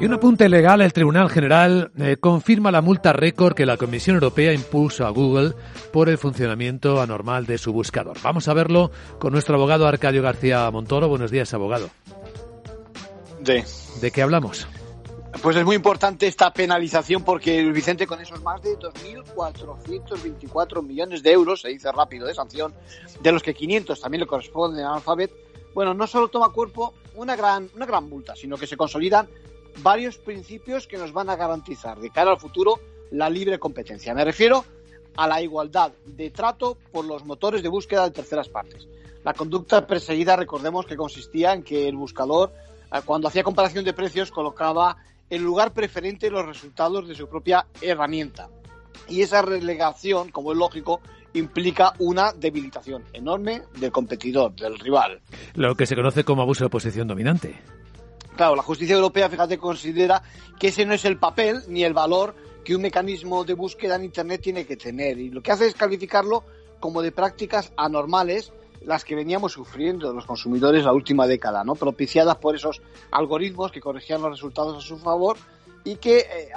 Y un apunte legal, el Tribunal General eh, confirma la multa récord que la Comisión Europea impuso a Google por el funcionamiento anormal de su buscador. Vamos a verlo con nuestro abogado Arcadio García Montoro. Buenos días, abogado. ¿De, ¿De qué hablamos? Pues es muy importante esta penalización porque Vicente con esos más de 2.424 millones de euros, se dice rápido de sanción, de los que 500 también le corresponden a Alphabet, bueno, no solo toma cuerpo una gran, una gran multa, sino que se consolidan varios principios que nos van a garantizar de cara al futuro la libre competencia. Me refiero a la igualdad de trato por los motores de búsqueda de terceras partes. La conducta perseguida, recordemos que consistía en que el buscador, eh, cuando hacía comparación de precios, colocaba en lugar preferente los resultados de su propia herramienta. Y esa relegación, como es lógico, implica una debilitación enorme del competidor, del rival. Lo que se conoce como abuso de posición dominante. Claro, la justicia europea, fíjate, considera que ese no es el papel ni el valor que un mecanismo de búsqueda en Internet tiene que tener. Y lo que hace es calificarlo como de prácticas anormales las que veníamos sufriendo los consumidores la última década, ¿no? propiciadas por esos algoritmos que corregían los resultados a su favor y que eh,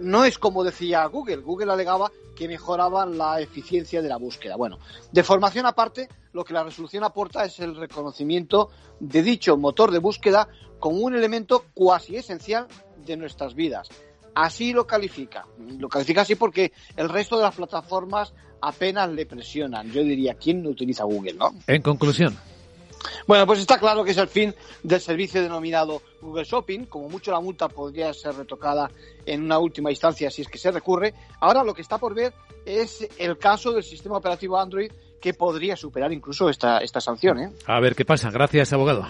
no es como decía Google. Google alegaba que mejoraban la eficiencia de la búsqueda. Bueno, de formación aparte, lo que la resolución aporta es el reconocimiento de dicho motor de búsqueda como un elemento cuasi esencial de nuestras vidas. Así lo califica. Lo califica así porque el resto de las plataformas apenas le presionan. Yo diría, ¿quién no utiliza Google, no? En conclusión. Bueno, pues está claro que es el fin del servicio denominado Google Shopping. Como mucho la multa podría ser retocada en una última instancia si es que se recurre. Ahora lo que está por ver es el caso del sistema operativo Android que podría superar incluso esta, esta sanción. ¿eh? A ver qué pasa. Gracias, abogado.